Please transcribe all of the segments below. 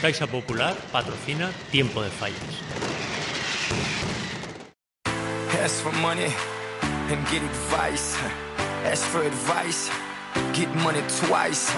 Caixa Popular patrocina Tiempo de Fallas. Ask for money and get advice. Ask for advice, get money twice.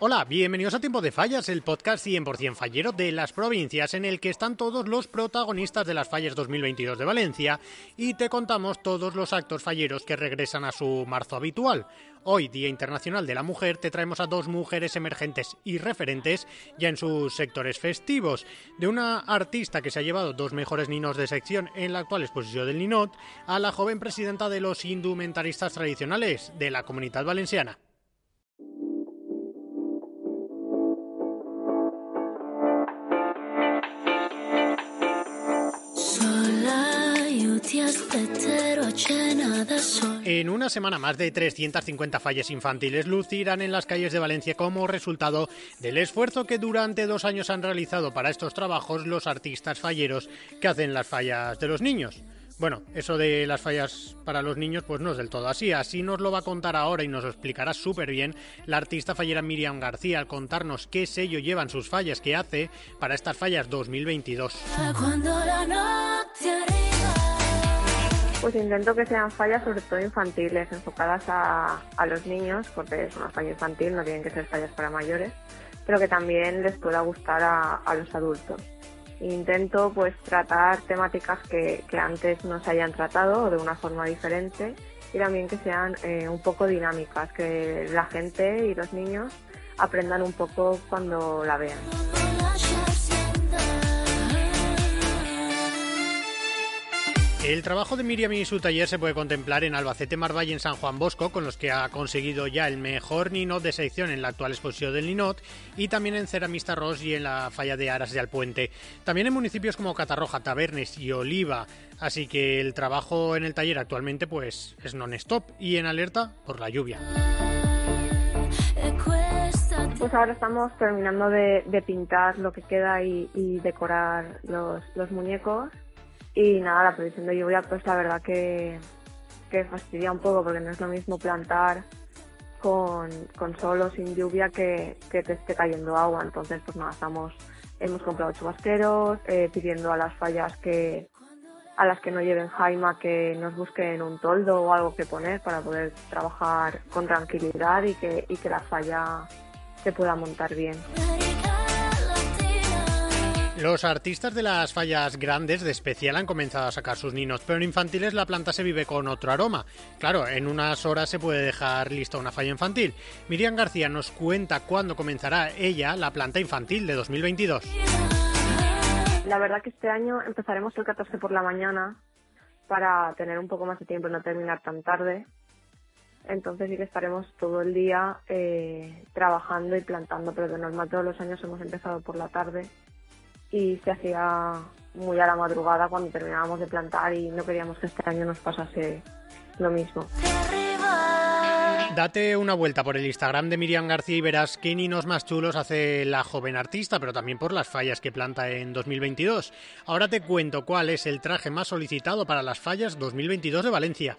Hola, bienvenidos a Tiempo de Fallas, el podcast 100% fallero de las provincias en el que están todos los protagonistas de las fallas 2022 de Valencia y te contamos todos los actos falleros que regresan a su marzo habitual. Hoy, Día Internacional de la Mujer, te traemos a dos mujeres emergentes y referentes ya en sus sectores festivos. De una artista que se ha llevado dos mejores ninos de sección en la actual exposición del Ninot, a la joven presidenta de los indumentaristas tradicionales de la Comunidad Valenciana. En una semana más de 350 fallas infantiles lucirán en las calles de Valencia como resultado del esfuerzo que durante dos años han realizado para estos trabajos los artistas falleros que hacen las fallas de los niños. Bueno, eso de las fallas para los niños pues no es del todo así. Así nos lo va a contar ahora y nos lo explicará súper bien la artista fallera Miriam García al contarnos qué sello llevan sus fallas que hace para estas fallas 2022. Pues intento que sean fallas sobre todo infantiles, enfocadas a, los niños, porque es una falla infantil, no tienen que ser fallas para mayores, pero que también les pueda gustar a los adultos. Intento pues tratar temáticas que, antes no se hayan tratado de una forma diferente y también que sean eh, un poco dinámicas, que la gente y los niños aprendan un poco cuando la vean. El trabajo de Miriam y su taller se puede contemplar en Albacete, Marbella y en San Juan Bosco, con los que ha conseguido ya el mejor Ninot de sección en la actual exposición del Ninot, y también en Ceramista Ross y en la falla de Aras de Alpuente. También en municipios como Catarroja, Tabernes y Oliva. Así que el trabajo en el taller actualmente pues es non-stop y en alerta por la lluvia. Pues ahora estamos terminando de, pintar lo que queda y, decorar los, los muñecos y nada, la previsión de lluvia, pues la verdad que, que fastidia un poco porque no es lo mismo plantar con, con sol o sin lluvia que, que te esté cayendo agua. Entonces, pues nada, estamos, hemos comprado chubasqueros, eh, pidiendo a las fallas que a las que no lleven jaima que nos busquen un toldo o algo que poner para poder trabajar con tranquilidad y que, y que la falla se pueda montar bien. Los artistas de las fallas grandes de especial han comenzado a sacar sus ninos, pero en infantiles la planta se vive con otro aroma. Claro, en unas horas se puede dejar lista una falla infantil. Miriam García nos cuenta cuándo comenzará ella la planta infantil de 2022. La verdad que este año empezaremos el 14 por la mañana para tener un poco más de tiempo y no terminar tan tarde. Entonces sí que estaremos todo el día eh, trabajando y plantando, pero de normal todos los años hemos empezado por la tarde y se hacía muy a la madrugada cuando terminábamos de plantar y no queríamos que este año nos pasase lo mismo. Date una vuelta por el Instagram de Miriam García y verás qué ninos más chulos hace la joven artista, pero también por las fallas que planta en 2022. Ahora te cuento cuál es el traje más solicitado para las fallas 2022 de Valencia.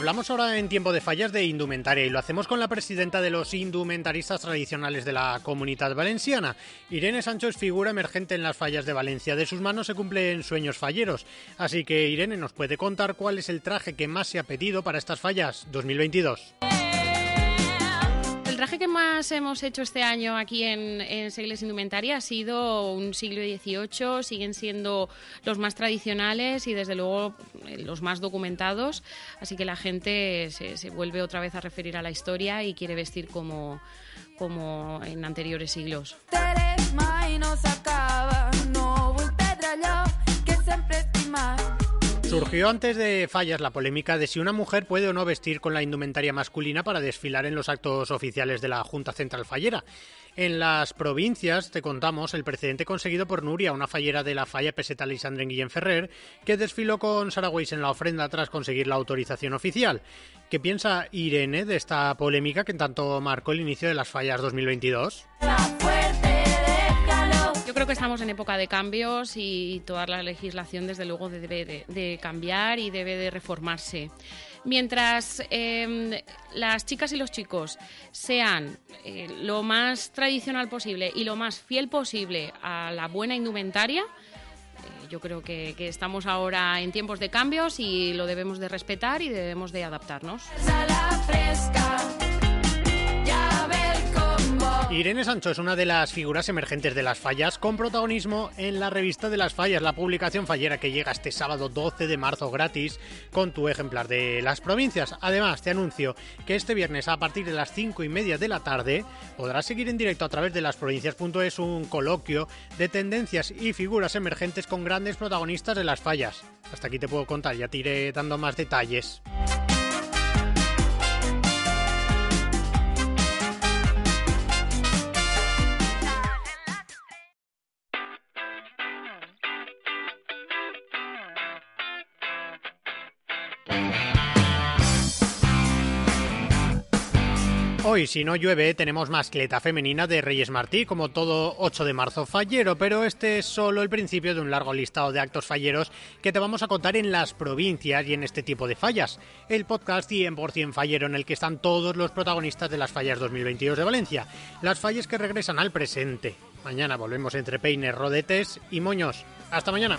Hablamos ahora en tiempo de fallas de indumentaria y lo hacemos con la presidenta de los indumentaristas tradicionales de la comunidad valenciana. Irene Sancho es figura emergente en las fallas de Valencia. De sus manos se cumplen sueños falleros. Así que Irene nos puede contar cuál es el traje que más se ha pedido para estas fallas 2022 traje que más hemos hecho este año aquí en, en Segles Indumentaria ha sido un siglo XVIII, siguen siendo los más tradicionales y desde luego eh, los más documentados, así que la gente se, vuelve otra vez a referir a la historia y quiere vestir como, como en anteriores siglos. Surgió antes de fallas la polémica de si una mujer puede o no vestir con la indumentaria masculina para desfilar en los actos oficiales de la Junta Central Fallera. En las provincias, te contamos, el precedente conseguido por Nuria, una fallera de la falla peseta Lisandre Guillén Ferrer, que desfiló con Saragüeis en la ofrenda tras conseguir la autorización oficial. ¿Qué piensa Irene de esta polémica que tanto marcó el inicio de las fallas 2022? Yo creo que estamos en época de cambios y toda la legislación desde luego debe de, cambiar y debe de reformarse. Mientras em, las chicas y los chicos sean eh, lo más tradicional posible y lo más fiel posible a la buena indumentaria, eh, yo creo que, que, estamos ahora en tiempos de cambios y lo debemos de respetar y debemos de adaptarnos. Irene Sancho es una de las figuras emergentes de las fallas con protagonismo en la revista de las fallas, la publicación fallera que llega este sábado 12 de marzo gratis con tu ejemplar de las provincias. Además, te anuncio que este viernes a partir de las 5 y media de la tarde podrás seguir en directo a través de lasprovincias.es un coloquio de tendencias y figuras emergentes con grandes protagonistas de las fallas. Hasta aquí te puedo contar, ya te iré dando más detalles. Hoy, si no llueve, tenemos mascleta femenina de Reyes Martí, como todo 8 de marzo fallero, pero este es solo el principio de un largo listado de actos falleros que te vamos a contar en las provincias y en este tipo de fallas. El podcast 100% fallero en el que están todos los protagonistas de las fallas 2022 de Valencia, las fallas que regresan al presente. Mañana volvemos entre peines, rodetes y moños. Hasta mañana.